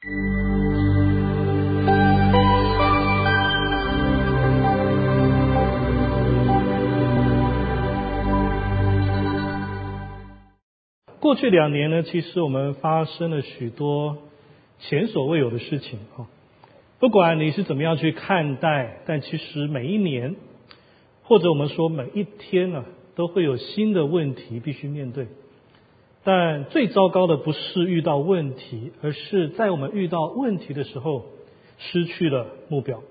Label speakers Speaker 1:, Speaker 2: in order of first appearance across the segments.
Speaker 1: 过去两年呢，其实我们发生了许多前所未有的事情啊。不管你是怎么样去看待，但其实每一年，或者我们说每一天呢，都会有新的问题必须面对。但最糟糕的不是遇到问题，而是在我们遇到问题的时候失去了目标。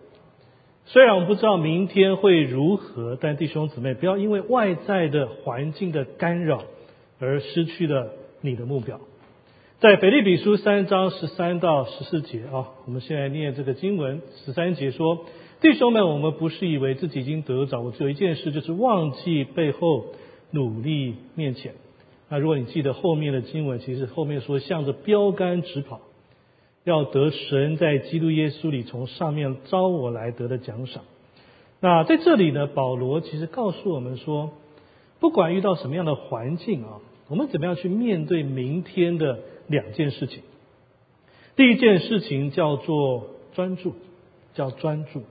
Speaker 1: 虽然我们不知道明天会如何，但弟兄姊妹，不要因为外在的环境的干扰而失去了你的目标。在腓立比书三章十三到十四节啊，我们现在念这个经文，十三节说：“弟兄们，我们不是以为自己已经得着，我只有一件事，就是忘记背后，努力面前。”那如果你记得后面的经文，其实后面说向着标杆直跑，要得神在基督耶稣里从上面招我来得的奖赏。那在这里呢，保罗其实告诉我们说，不管遇到什么样的环境啊，我们怎么样去面对明天的两件事情。第一件事情叫做专注，叫专注。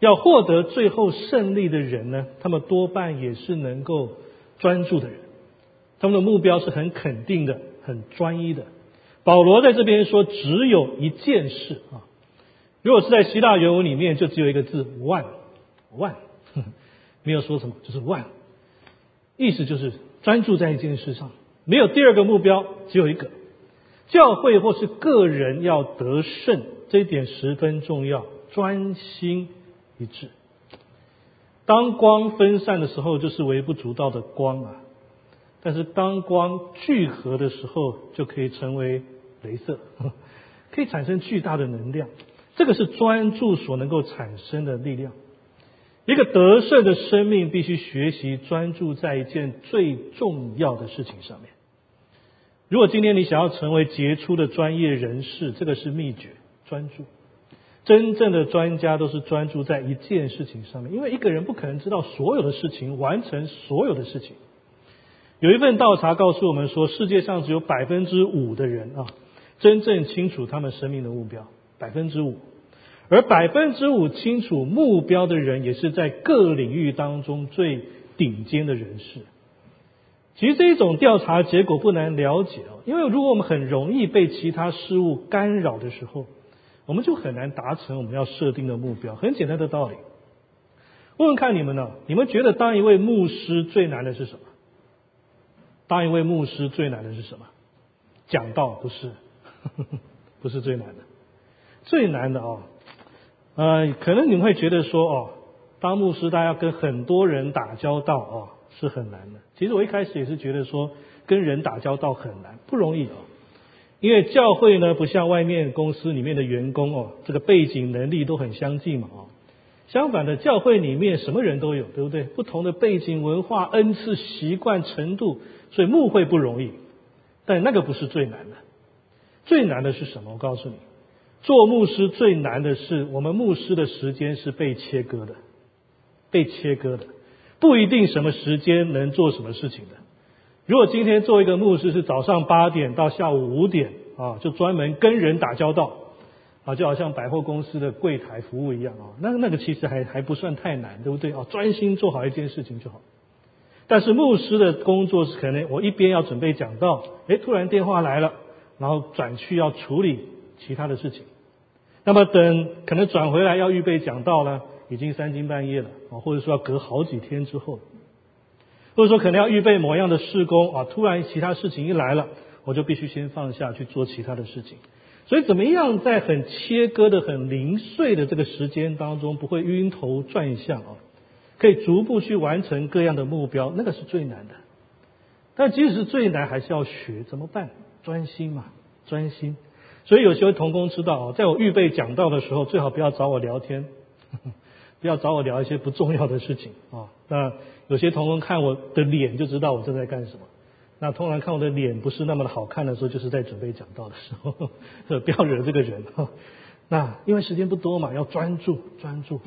Speaker 1: 要获得最后胜利的人呢，他们多半也是能够专注的人。他们的目标是很肯定的、很专一的。保罗在这边说，只有一件事啊。如果是在希腊原文里面，就只有一个字 “one”，one，没有说什么，就是 “one”。意思就是专注在一件事上，没有第二个目标，只有一个。教会或是个人要得胜，这一点十分重要，专心一致。当光分散的时候，就是微不足道的光啊。但是当光聚合的时候，就可以成为镭射，可以产生巨大的能量。这个是专注所能够产生的力量。一个得胜的生命必须学习专注在一件最重要的事情上面。如果今天你想要成为杰出的专业人士，这个是秘诀：专注。真正的专家都是专注在一件事情上面，因为一个人不可能知道所有的事情，完成所有的事情。有一份调查告诉我们说，世界上只有百分之五的人啊，真正清楚他们生命的目标，百分之五。而百分之五清楚目标的人，也是在各领域当中最顶尖的人士。其实这一种调查结果不难了解哦，因为如果我们很容易被其他事物干扰的时候，我们就很难达成我们要设定的目标。很简单的道理，问问看你们呢？你们觉得当一位牧师最难的是什么？当一位牧师最难的是什么？讲道不是，不是最难的。最难的哦，呃，可能你们会觉得说哦，当牧师，大家跟很多人打交道哦，是很难的。其实我一开始也是觉得说，跟人打交道很难，不容易哦。因为教会呢，不像外面公司里面的员工哦，这个背景能力都很相近嘛哦。相反的，教会里面什么人都有，对不对？不同的背景、文化、恩赐、习惯程度。所以牧会不容易，但那个不是最难的，最难的是什么？我告诉你，做牧师最难的是，我们牧师的时间是被切割的，被切割的，不一定什么时间能做什么事情的。如果今天做一个牧师是早上八点到下午五点啊，就专门跟人打交道啊，就好像百货公司的柜台服务一样啊，那那个其实还还不算太难，对不对？啊，专心做好一件事情就好。但是牧师的工作是可能我一边要准备讲道，哎，突然电话来了，然后转去要处理其他的事情。那么等可能转回来要预备讲道呢，已经三更半夜了啊，或者说要隔好几天之后，或者说可能要预备某样的事工啊，突然其他事情一来了，我就必须先放下去做其他的事情。所以怎么样在很切割的、很零碎的这个时间当中，不会晕头转向啊？可以逐步去完成各样的目标，那个是最难的。但即使最难，还是要学，怎么办？专心嘛，专心。所以有些同工知道哦，在我预备讲道的时候，最好不要找我聊天，不要找我聊一些不重要的事情啊。那有些同工看我的脸就知道我正在干什么。那通常看我的脸不是那么的好看的时候，就是在准备讲道的时候，不要惹这个人。那因为时间不多嘛，要专注，专注。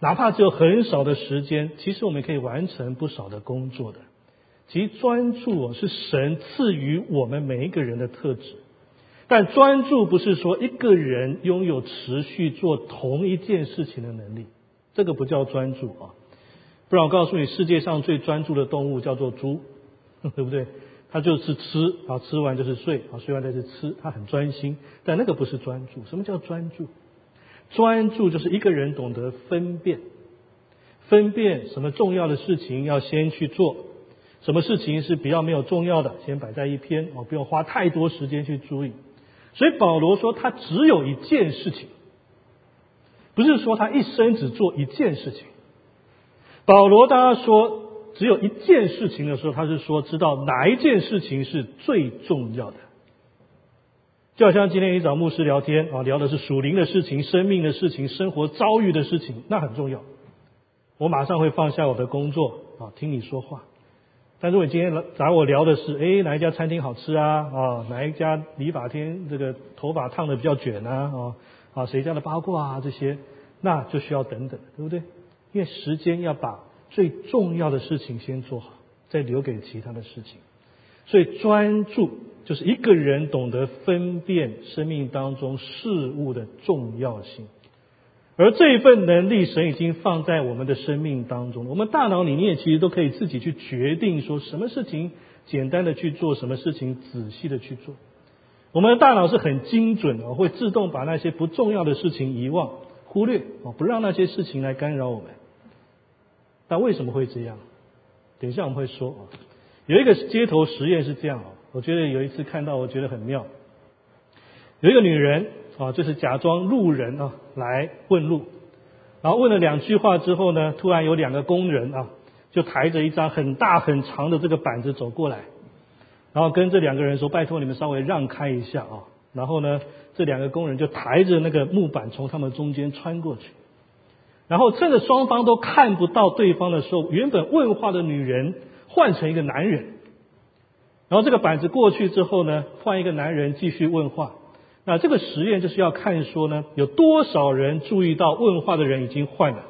Speaker 1: 哪怕只有很少的时间，其实我们可以完成不少的工作的。其实专注是神赐予我们每一个人的特质。但专注不是说一个人拥有持续做同一件事情的能力，这个不叫专注啊。不然我告诉你，世界上最专注的动物叫做猪，对不对？他就是吃啊，吃完就是睡啊，睡完再去吃，他很专心。但那个不是专注。什么叫专注？专注就是一个人懂得分辨，分辨什么重要的事情要先去做，什么事情是比较没有重要的，先摆在一边哦，不用花太多时间去注意。所以保罗说他只有一件事情，不是说他一生只做一件事情。保罗当他说只有一件事情的时候，他是说知道哪一件事情是最重要的。就好像今天一找牧师聊天啊，聊的是属灵的事情、生命的事情、生活遭遇的事情，那很重要。我马上会放下我的工作啊，听你说话。但如果你今天找我聊的是，哎，哪一家餐厅好吃啊？啊，哪一家理发店这个头发烫的比较卷啊？啊，啊，谁家的八卦啊？这些，那就需要等等，对不对？因为时间要把最重要的事情先做好，再留给其他的事情。所以专注就是一个人懂得分辨生命当中事物的重要性。而这一份能力，神已经放在我们的生命当中。我们大脑里面其实都可以自己去决定，说什么事情简单的去做，什么事情仔细的去做。我们的大脑是很精准的，会自动把那些不重要的事情遗忘、忽略，哦，不让那些事情来干扰我们。但为什么会这样？等一下我们会说啊。有一个街头实验是这样啊，我觉得有一次看到，我觉得很妙。有一个女人。啊，就是假装路人啊来问路，然后问了两句话之后呢，突然有两个工人啊就抬着一张很大很长的这个板子走过来，然后跟这两个人说：“拜托你们稍微让开一下啊。”然后呢，这两个工人就抬着那个木板从他们中间穿过去，然后趁着双方都看不到对方的时候，原本问话的女人换成一个男人，然后这个板子过去之后呢，换一个男人继续问话。那这个实验就是要看说呢，有多少人注意到问话的人已经换了，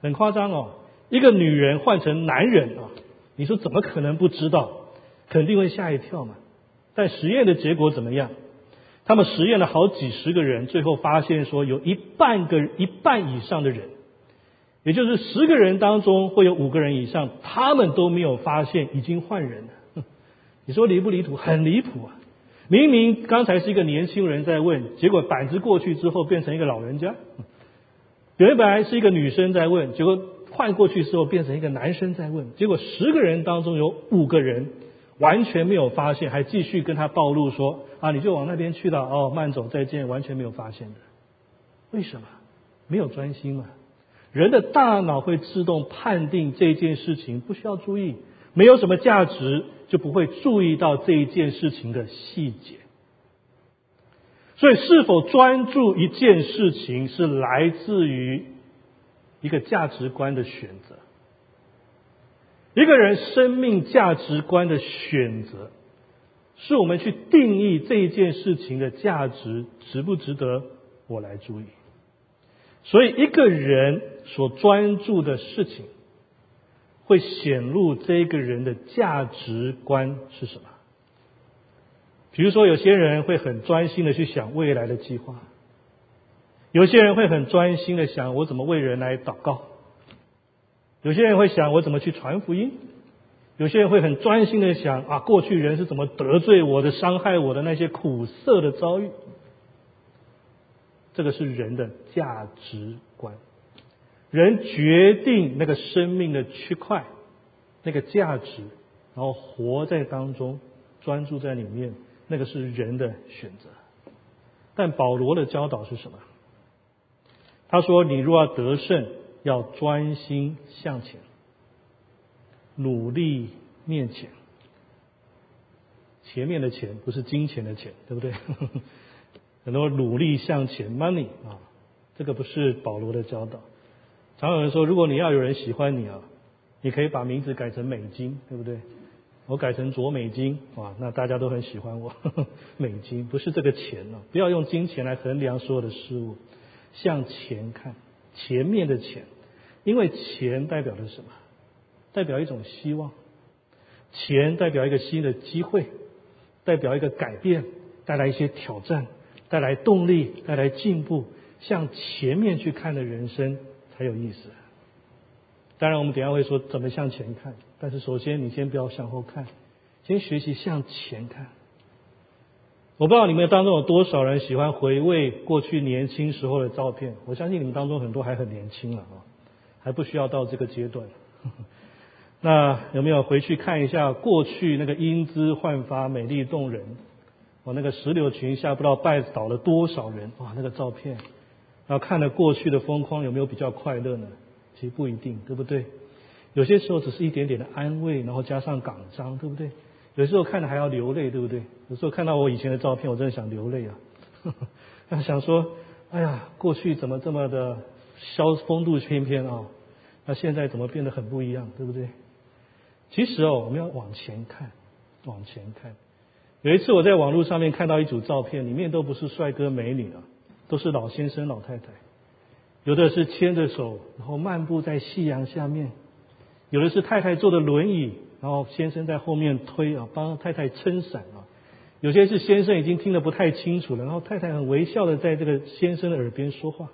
Speaker 1: 很夸张哦，一个女人换成男人啊，你说怎么可能不知道？肯定会吓一跳嘛。但实验的结果怎么样？他们实验了好几十个人，最后发现说，有一半个一半以上的人，也就是十个人当中会有五个人以上，他们都没有发现已经换人了。你说离不离谱？很离谱啊！明明刚才是一个年轻人在问，结果板子过去之后变成一个老人家。原本是一个女生在问，结果换过去之后变成一个男生在问，结果十个人当中有五个人完全没有发现，还继续跟他暴露说：“啊，你就往那边去了，哦，慢走，再见。”完全没有发现的，为什么？没有专心嘛。人的大脑会自动判定这件事情不需要注意，没有什么价值。就不会注意到这一件事情的细节，所以是否专注一件事情，是来自于一个价值观的选择。一个人生命价值观的选择，是我们去定义这一件事情的价值值不值得我来注意。所以，一个人所专注的事情。会显露这个人的价值观是什么？比如说，有些人会很专心的去想未来的计划；有些人会很专心的想我怎么为人来祷告；有些人会想我怎么去传福音；有些人会很专心的想啊，过去人是怎么得罪我的、伤害我的那些苦涩的遭遇。这个是人的价值观。人决定那个生命的区块，那个价值，然后活在当中，专注在里面，那个是人的选择。但保罗的教导是什么？他说：“你若要得胜，要专心向前，努力面前。前面的钱不是金钱的钱，对不对？很多努力向前，money 啊，这个不是保罗的教导。”常有人说，如果你要有人喜欢你啊，你可以把名字改成美金，对不对？我改成卓美金，哇，那大家都很喜欢我。美金不是这个钱哦，不要用金钱来衡量所有的事物，向前看，前面的钱，因为钱代表的什么？代表一种希望，钱代表一个新的机会，代表一个改变，带来一些挑战，带来动力，带来进步，向前面去看的人生才有意思。当然，我们等下会说怎么向前看，但是首先你先不要向后看，先学习向前看。我不知道你们当中有多少人喜欢回味过去年轻时候的照片，我相信你们当中很多还很年轻了啊，还不需要到这个阶段。那有没有回去看一下过去那个英姿焕发、美丽动人？我那个石榴裙下不知道拜倒了多少人哇！那个照片，然后看了过去的风光，有没有比较快乐呢？其实不一定，对不对？有些时候只是一点点的安慰，然后加上港章，对不对？有时候看了还要流泪，对不对？有时候看到我以前的照片，我真的想流泪啊！想说，哎呀，过去怎么这么的潇风度翩翩啊？那现在怎么变得很不一样，对不对？其实哦，我们要往前看，往前看。有一次我在网络上面看到一组照片，里面都不是帅哥美女啊，都是老先生老太太。有的是牵着手，然后漫步在夕阳下面；有的是太太坐的轮椅，然后先生在后面推啊，帮太太撑伞啊。有些是先生已经听得不太清楚了，然后太太很微笑的在这个先生的耳边说话。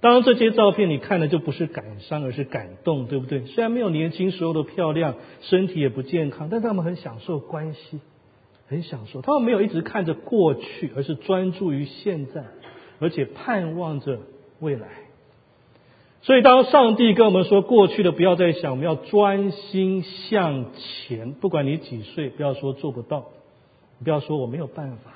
Speaker 1: 当，这些照片你看的就不是感伤，而是感动，对不对？虽然没有年轻时候的漂亮，身体也不健康，但他们很享受关系，很享受。他们没有一直看着过去，而是专注于现在，而且盼望着未来。所以，当上帝跟我们说过去的不要再想，我们要专心向前。不管你几岁，不要说做不到，不要说我没有办法，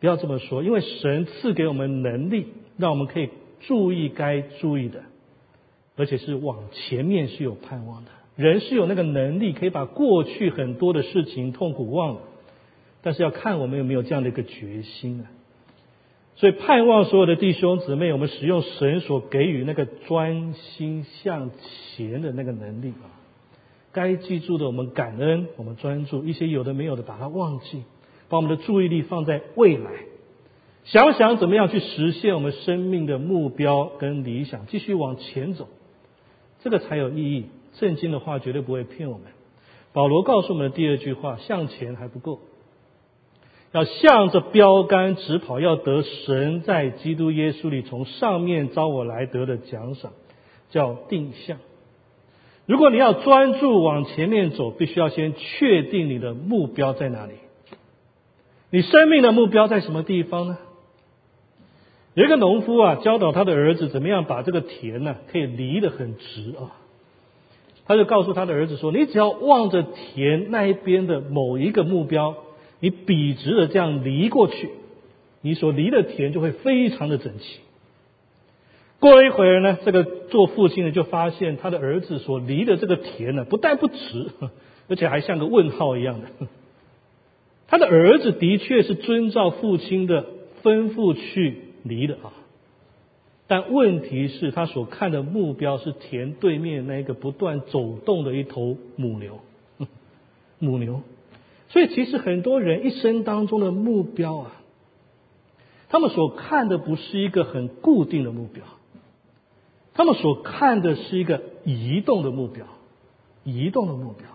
Speaker 1: 不要这么说，因为神赐给我们能力。让我们可以注意该注意的，而且是往前面是有盼望的。人是有那个能力，可以把过去很多的事情痛苦忘了，但是要看我们有没有这样的一个决心啊。所以盼望所有的弟兄姊妹，我们使用神所给予那个专心向前的那个能力啊。该记住的，我们感恩，我们专注一些有的没有的，把它忘记，把我们的注意力放在未来。想想怎么样去实现我们生命的目标跟理想，继续往前走，这个才有意义。圣经的话绝对不会骗我们。保罗告诉我们的第二句话：向前还不够，要向着标杆直跑，要得神在基督耶稣里从上面招我来得的奖赏，叫定向。如果你要专注往前面走，必须要先确定你的目标在哪里。你生命的目标在什么地方呢？有一个农夫啊，教导他的儿子怎么样把这个田呢可以犁得很直啊。他就告诉他的儿子说：“你只要望着田那一边的某一个目标，你笔直的这样犁过去，你所犁的田就会非常的整齐。”过了一会儿呢，这个做父亲的就发现他的儿子所犁的这个田呢，不但不直，而且还像个问号一样的。他的儿子的确是遵照父亲的吩咐去。离的啊，但问题是，他所看的目标是田对面那个不断走动的一头母牛，母牛。所以，其实很多人一生当中的目标啊，他们所看的不是一个很固定的目标，他们所看的是一个移动的目标，移动的目标。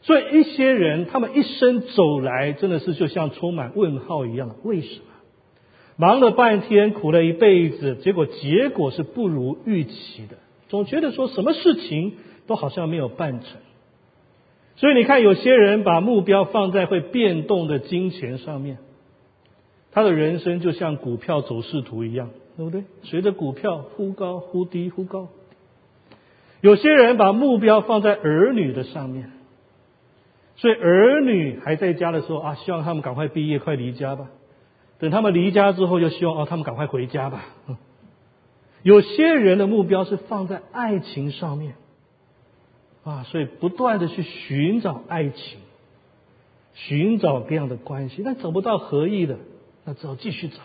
Speaker 1: 所以，一些人他们一生走来，真的是就像充满问号一样的。为什么？忙了半天，苦了一辈子，结果结果是不如预期的。总觉得说什么事情都好像没有办成。所以你看，有些人把目标放在会变动的金钱上面，他的人生就像股票走势图一样，对不对？随着股票忽高忽低，忽高。有些人把目标放在儿女的上面，所以儿女还在家的时候啊，希望他们赶快毕业，快离家吧。等他们离家之后，就希望哦，他们赶快回家吧。有些人的目标是放在爱情上面啊，所以不断的去寻找爱情，寻找各样的关系，但找不到合意的，那只好继续找。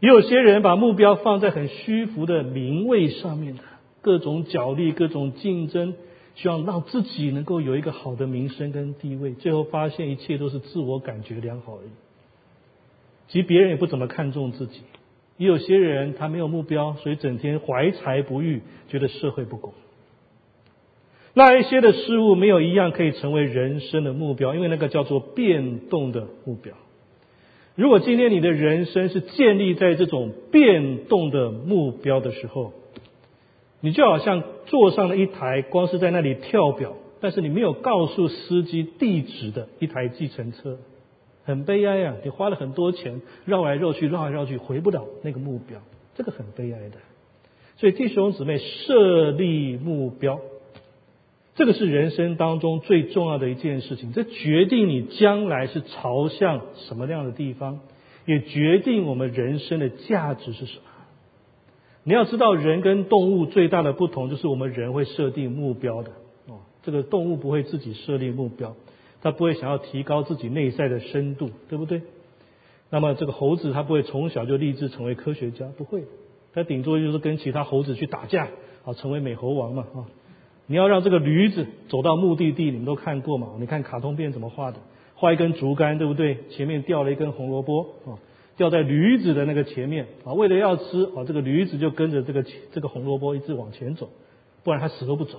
Speaker 1: 也有些人把目标放在很虚浮的名位上面的，各种角力、各种竞争，希望让自己能够有一个好的名声跟地位，最后发现一切都是自我感觉良好而已。其实别人也不怎么看重自己，也有些人他没有目标，所以整天怀才不遇，觉得社会不公。那一些的事物没有一样可以成为人生的目标，因为那个叫做变动的目标。如果今天你的人生是建立在这种变动的目标的时候，你就好像坐上了一台光是在那里跳表，但是你没有告诉司机地址的一台计程车，很悲哀啊！你花了很多钱绕来绕去，绕来绕去，回不了那个目标，这个很悲哀的。所以弟兄姊妹设立目标。这个是人生当中最重要的一件事情，这决定你将来是朝向什么样的地方，也决定我们人生的价值是什么。你要知道，人跟动物最大的不同就是我们人会设定目标的哦。这个动物不会自己设立目标，他不会想要提高自己内在的深度，对不对？那么这个猴子它不会从小就立志成为科学家，不会，它顶多就是跟其他猴子去打架，啊，成为美猴王嘛，啊。你要让这个驴子走到目的地，你们都看过嘛？你看卡通片怎么画的？画一根竹竿，对不对？前面吊了一根红萝卜，啊，吊在驴子的那个前面，啊，为了要吃，啊，这个驴子就跟着这个这个红萝卜一直往前走，不然它死都不走。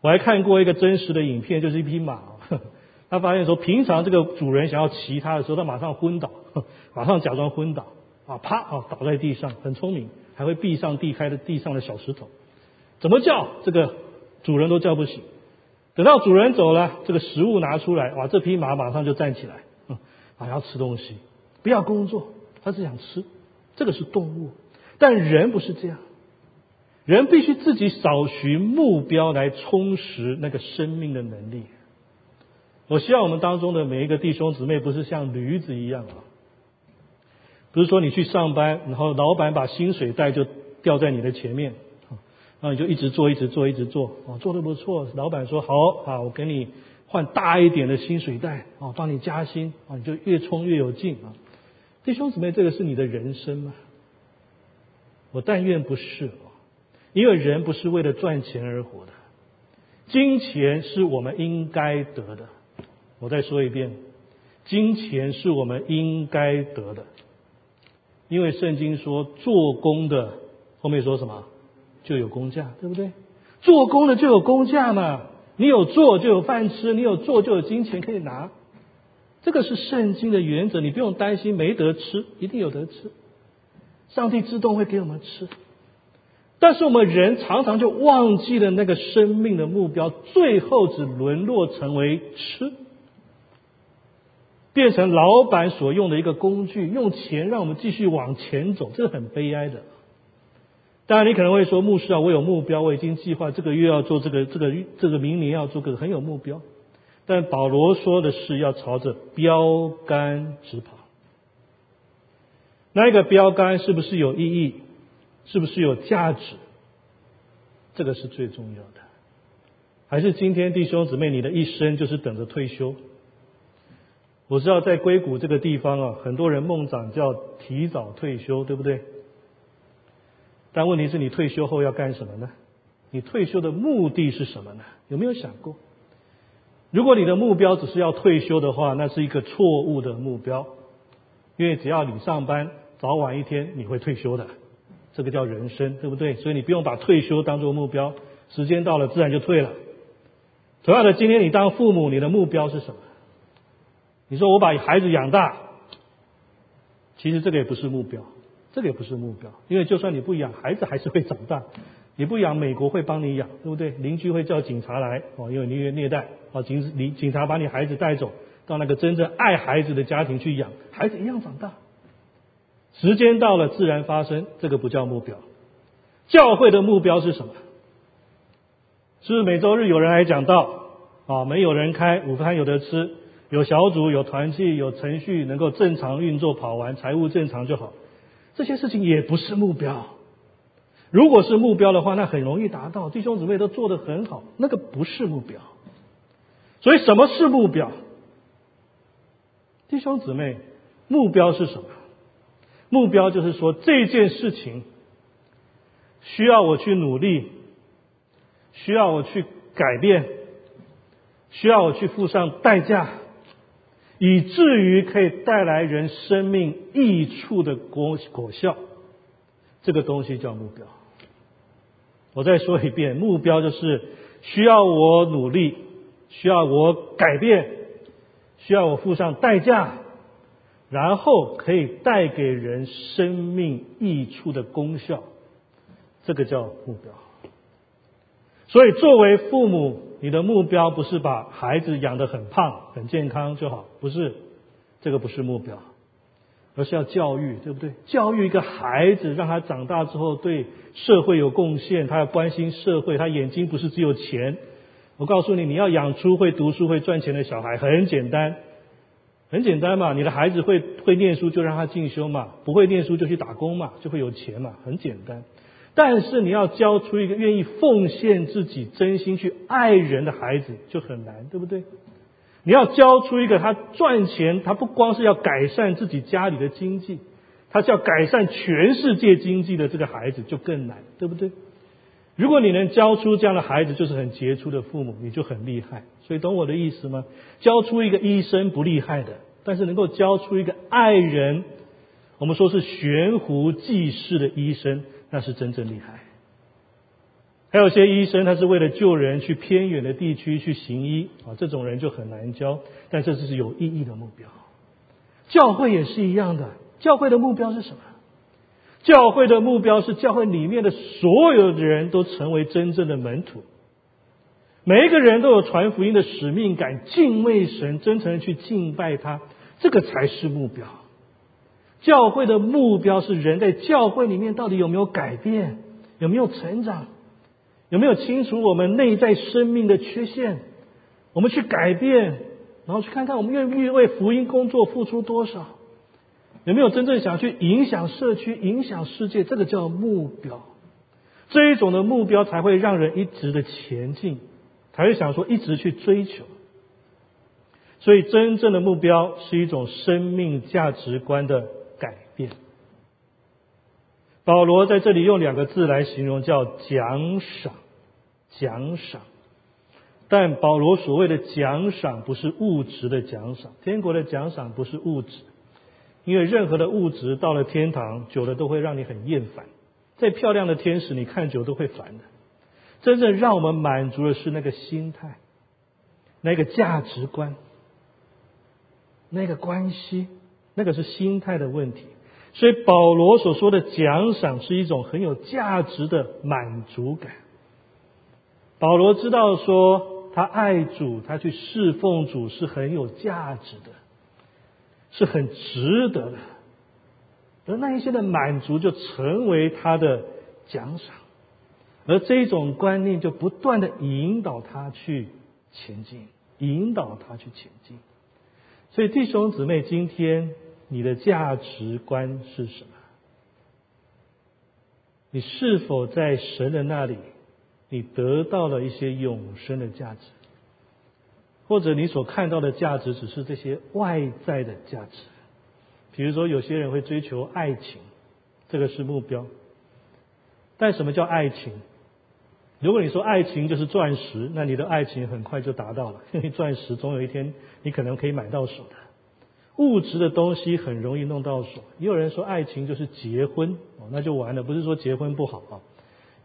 Speaker 1: 我还看过一个真实的影片，就是一匹马，他发现说，平常这个主人想要骑他的时候，他马上昏倒，马上假装昏倒，啊，啪，啊，倒在地上，很聪明，还会避上地开的地上的小石头。怎么叫这个主人都叫不醒，等到主人走了，这个食物拿出来，哇，这匹马马上就站起来，啊，要吃东西，不要工作，它是想吃，这个是动物，但人不是这样，人必须自己找寻目标来充实那个生命的能力。我希望我们当中的每一个弟兄姊妹不是像驴子一样啊，不是说你去上班，然后老板把薪水袋就吊在你的前面。然后你就一直做，一直做，一直做，哦，做的不错。老板说好啊，我给你换大一点的薪水袋，哦，帮你加薪，啊，你就越冲越有劲啊。弟兄姊妹，这个是你的人生吗？我但愿不是啊，因为人不是为了赚钱而活的，金钱是我们应该得的。我再说一遍，金钱是我们应该得的，因为圣经说做工的后面说什么？就有工价，对不对？做工的就有工价嘛。你有做就有饭吃，你有做就有金钱可以拿。这个是圣经的原则，你不用担心没得吃，一定有得吃。上帝自动会给我们吃。但是我们人常常就忘记了那个生命的目标，最后只沦落成为吃，变成老板所用的一个工具，用钱让我们继续往前走，这是很悲哀的。当然，你可能会说，牧师啊，我有目标，我已经计划这个月要做这个，这个这个明年要做个很有目标。但保罗说的是要朝着标杆直跑。那一个标杆是不是有意义？是不是有价值？这个是最重要的。还是今天弟兄姊妹，你的一生就是等着退休？我知道在硅谷这个地方啊，很多人梦想叫提早退休，对不对？但问题是你退休后要干什么呢？你退休的目的是什么呢？有没有想过？如果你的目标只是要退休的话，那是一个错误的目标。因为只要你上班，早晚一天你会退休的，这个叫人生，对不对？所以你不用把退休当做目标，时间到了自然就退了。同样的，今天你当父母，你的目标是什么？你说我把孩子养大，其实这个也不是目标。这个也不是目标，因为就算你不养，孩子还是会长大。你不养，美国会帮你养，对不对？邻居会叫警察来，哦，因为你虐虐待，哦，警警警察把你孩子带走，到那个真正爱孩子的家庭去养，孩子一样长大。时间到了，自然发生，这个不叫目标。教会的目标是什么？是每周日有人来讲道，啊，没有人开，午饭有得吃，有小组，有团契，有程序，能够正常运作跑完，财务正常就好。这些事情也不是目标。如果是目标的话，那很容易达到。弟兄姊妹都做得很好，那个不是目标。所以什么是目标？弟兄姊妹，目标是什么？目标就是说这件事情需要我去努力，需要我去改变，需要我去付上代价。以至于可以带来人生命益处的果果效，这个东西叫目标。我再说一遍，目标就是需要我努力，需要我改变，需要我付上代价，然后可以带给人生命益处的功效，这个叫目标。所以，作为父母，你的目标不是把孩子养得很胖、很健康就好，不是，这个不是目标。而是要教育，对不对？教育一个孩子，让他长大之后对社会有贡献，他要关心社会，他眼睛不是只有钱。我告诉你，你要养出会读书、会赚钱的小孩，很简单，很简单嘛。你的孩子会会念书，就让他进修嘛；不会念书，就去打工嘛，就会有钱嘛，很简单。但是你要教出一个愿意奉献自己、真心去爱人的孩子，就很难，对不对？你要教出一个他赚钱，他不光是要改善自己家里的经济，他是要改善全世界经济的这个孩子就更难，对不对？如果你能教出这样的孩子，就是很杰出的父母，你就很厉害。所以懂我的意思吗？教出一个医生不厉害的，但是能够教出一个爱人，我们说是悬壶济世的医生，那是真正厉害。还有些医生，他是为了救人去偏远的地区去行医啊，这种人就很难教。但这只是有意义的目标。教会也是一样的，教会的目标是什么？教会的目标是教会里面的所有的人都成为真正的门徒，每一个人都有传福音的使命感，敬畏神，真诚去敬拜他，这个才是目标。教会的目标是人在教会里面到底有没有改变，有没有成长。有没有清楚我们内在生命的缺陷？我们去改变，然后去看看我们愿不愿意为福音工作付出多少？有没有真正想去影响社区、影响世界？这个叫目标。这一种的目标才会让人一直的前进，才会想说一直去追求。所以，真正的目标是一种生命价值观的。保罗在这里用两个字来形容，叫奖赏。奖赏，但保罗所谓的奖赏不是物质的奖赏，天国的奖赏不是物质，因为任何的物质到了天堂，久了都会让你很厌烦。再漂亮的天使，你看久都会烦的。真正让我们满足的是那个心态，那个价值观，那个关系，那个是心态的问题。所以保罗所说的奖赏是一种很有价值的满足感。保罗知道说，他爱主，他去侍奉主是很有价值的，是很值得的。而那一些的满足就成为他的奖赏，而这种观念就不断的引导他去前进，引导他去前进。所以弟兄姊妹，今天你的价值观是什么？你是否在神的那里？你得到了一些永生的价值，或者你所看到的价值只是这些外在的价值。比如说，有些人会追求爱情，这个是目标。但什么叫爱情？如果你说爱情就是钻石，那你的爱情很快就达到了，因 为钻石总有一天你可能可以买到手的。物质的东西很容易弄到手。也有人说爱情就是结婚，哦，那就完了。不是说结婚不好啊。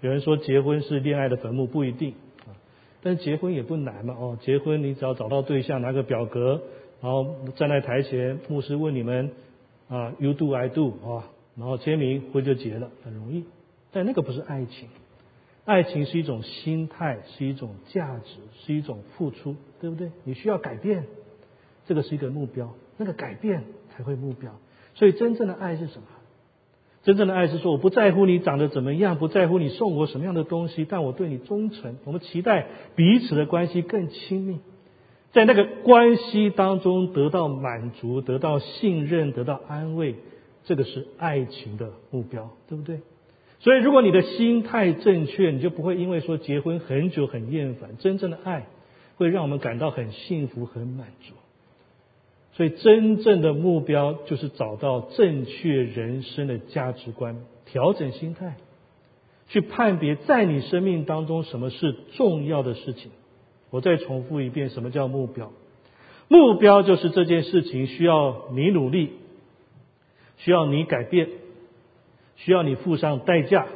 Speaker 1: 有人说结婚是恋爱的坟墓，不一定啊。但是结婚也不难嘛，哦，结婚你只要找到对象，拿个表格，然后站在台前，牧师问你们啊，You do I do 啊，然后签名，婚就结了，很容易。但那个不是爱情，爱情是一种心态，是一种价值，是一种付出，对不对？你需要改变，这个是一个目标，那个改变才会目标。所以真正的爱是什么？真正的爱是说，我不在乎你长得怎么样，不在乎你送我什么样的东西，但我对你忠诚。我们期待彼此的关系更亲密，在那个关系当中得到满足，得到信任，得到安慰，这个是爱情的目标，对不对？所以，如果你的心态正确，你就不会因为说结婚很久很厌烦。真正的爱会让我们感到很幸福、很满足。所以，真正的目标就是找到正确人生的价值观，调整心态，去判别在你生命当中什么是重要的事情。我再重复一遍，什么叫目标？目标就是这件事情需要你努力，需要你改变，需要你付上代价，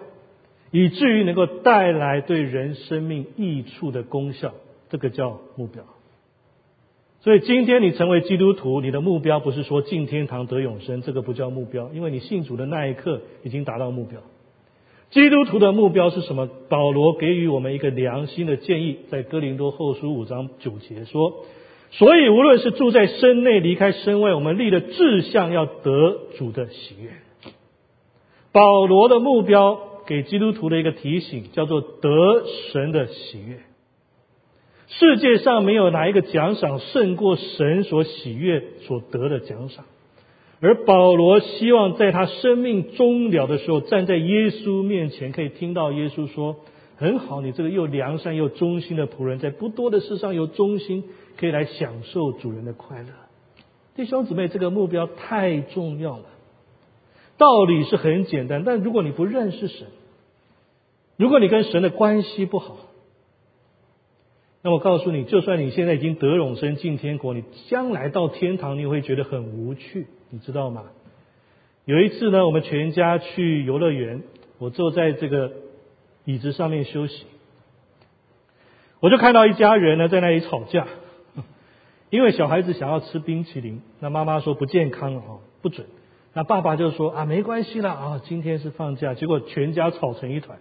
Speaker 1: 以至于能够带来对人生命益处的功效，这个叫目标。所以今天你成为基督徒，你的目标不是说进天堂得永生，这个不叫目标，因为你信主的那一刻已经达到目标。基督徒的目标是什么？保罗给予我们一个良心的建议，在哥林多后书五章九节说：“所以无论是住在身内，离开身外，我们立的志向要得主的喜悦。”保罗的目标给基督徒的一个提醒，叫做得神的喜悦。世界上没有哪一个奖赏胜过神所喜悦所得的奖赏。而保罗希望在他生命终了的时候，站在耶稣面前，可以听到耶稣说：“很好，你这个又良善又忠心的仆人，在不多的事上有忠心，可以来享受主人的快乐。”弟兄姊妹，这个目标太重要了。道理是很简单，但如果你不认识神，如果你跟神的关系不好，那我告诉你，就算你现在已经得永生进天国，你将来到天堂，你会觉得很无趣。你知道吗？有一次呢，我们全家去游乐园，我坐在这个椅子上面休息，我就看到一家人呢在那里吵架，因为小孩子想要吃冰淇淋，那妈妈说不健康哦，不准。那爸爸就说啊，没关系啦啊，今天是放假。结果全家吵成一团。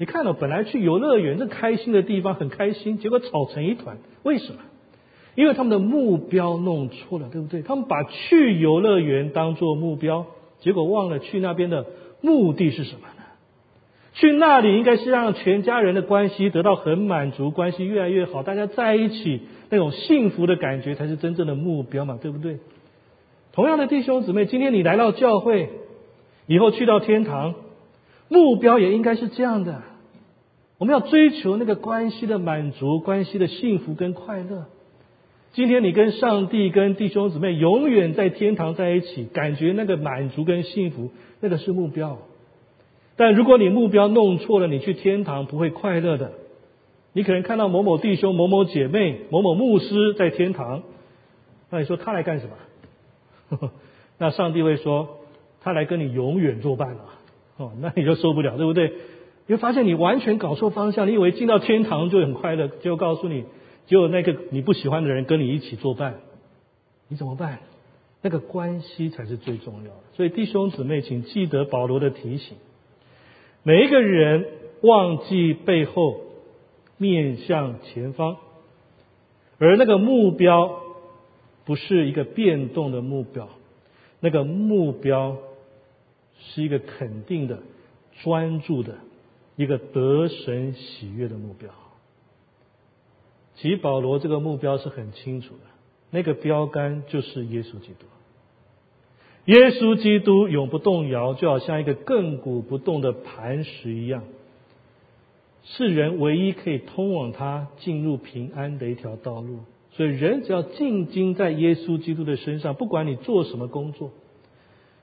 Speaker 1: 你看到，本来去游乐园这开心的地方很开心，结果吵成一团，为什么？因为他们的目标弄错了，对不对？他们把去游乐园当做目标，结果忘了去那边的目的是什么呢？去那里应该是让全家人的关系得到很满足，关系越来越好，大家在一起那种幸福的感觉才是真正的目标嘛，对不对？同样的弟兄姊妹，今天你来到教会，以后去到天堂，目标也应该是这样的。我们要追求那个关系的满足，关系的幸福跟快乐。今天你跟上帝、跟弟兄姊妹永远在天堂在一起，感觉那个满足跟幸福，那个是目标。但如果你目标弄错了，你去天堂不会快乐的。你可能看到某某弟兄、某某姐妹、某某牧师在天堂，那你说他来干什么？那上帝会说他来跟你永远作伴了。哦，那你就受不了，对不对？你会发现你完全搞错方向，你以为进到天堂就很快乐，就告诉你。结果那个你不喜欢的人跟你一起作伴，你怎么办？那个关系才是最重要的。所以弟兄姊妹，请记得保罗的提醒：每一个人忘记背后，面向前方，而那个目标不是一个变动的目标，那个目标是一个肯定的、专注的、一个得神喜悦的目标。其实保罗这个目标是很清楚的，那个标杆就是耶稣基督。耶稣基督永不动摇，就好像一个亘古不动的磐石一样，是人唯一可以通往他进入平安的一条道路。所以人只要静精在耶稣基督的身上，不管你做什么工作，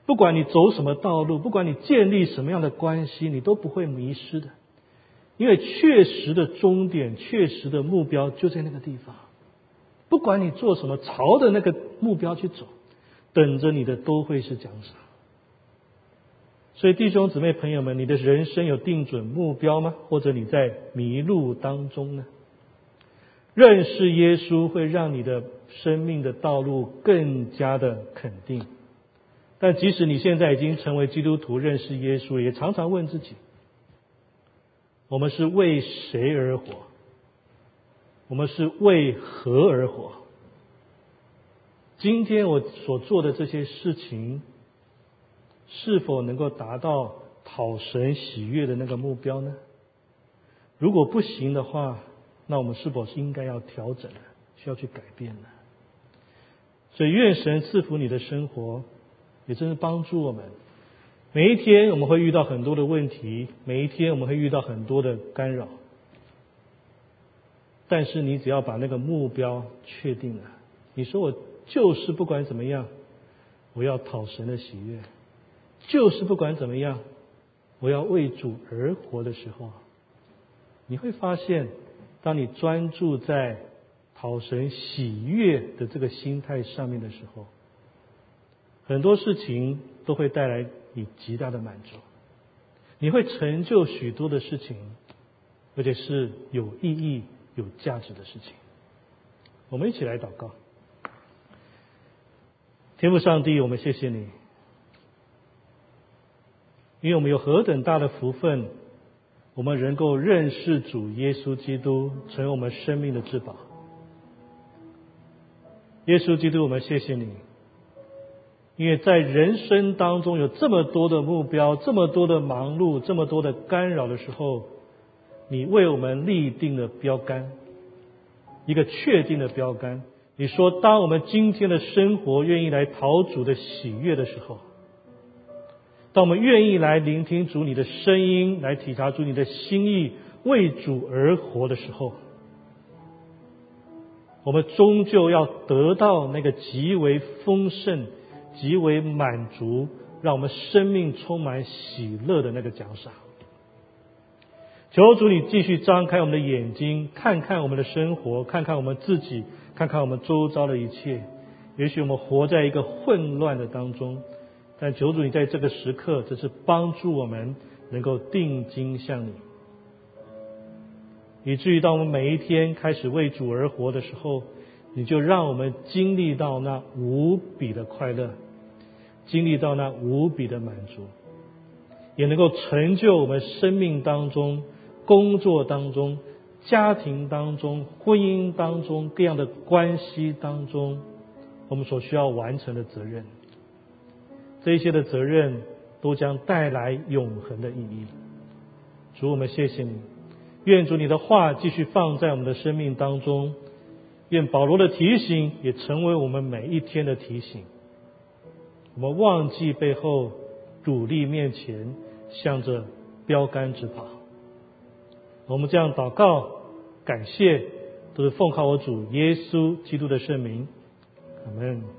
Speaker 1: 不管你走什么道路，不管你建立什么样的关系，你都不会迷失的。因为确实的终点、确实的目标就在那个地方，不管你做什么，朝着那个目标去走，等着你的都会是奖赏。所以弟兄姊妹朋友们，你的人生有定准目标吗？或者你在迷路当中呢？认识耶稣会让你的生命的道路更加的肯定。但即使你现在已经成为基督徒，认识耶稣，也常常问自己。我们是为谁而活？我们是为何而活？今天我所做的这些事情，是否能够达到讨神喜悦的那个目标呢？如果不行的话，那我们是否是应该要调整呢？需要去改变呢？所以，愿神赐福你的生活，也真是帮助我们。每一天我们会遇到很多的问题，每一天我们会遇到很多的干扰，但是你只要把那个目标确定了，你说我就是不管怎么样，我要讨神的喜悦，就是不管怎么样，我要为主而活的时候，你会发现，当你专注在讨神喜悦的这个心态上面的时候，很多事情都会带来。你极大的满足，你会成就许多的事情，而且是有意义、有价值的事情。我们一起来祷告，天父上帝，我们谢谢你，因为我们有何等大的福分，我们能够认识主耶稣基督，成为我们生命的至宝。耶稣基督，我们谢谢你。因为在人生当中有这么多的目标，这么多的忙碌，这么多的干扰的时候，你为我们立定了标杆，一个确定的标杆。你说，当我们今天的生活愿意来讨主的喜悦的时候，当我们愿意来聆听主你的声音，来体察主你的心意，为主而活的时候，我们终究要得到那个极为丰盛。极为满足，让我们生命充满喜乐的那个奖赏。求主你继续张开我们的眼睛，看看我们的生活，看看我们自己，看看我们周遭的一切。也许我们活在一个混乱的当中，但求主你在这个时刻，只是帮助我们能够定睛向你，以至于当我们每一天开始为主而活的时候，你就让我们经历到那无比的快乐。经历到那无比的满足，也能够成就我们生命当中、工作当中、家庭当中、婚姻当中各样的关系当中，我们所需要完成的责任。这些的责任都将带来永恒的意义。主，我们谢谢你，愿主你的话继续放在我们的生命当中，愿保罗的提醒也成为我们每一天的提醒。我们忘记背后，主力面前，向着标杆直跑。我们这样祷告，感谢，都是奉靠我主耶稣基督的圣名，阿门。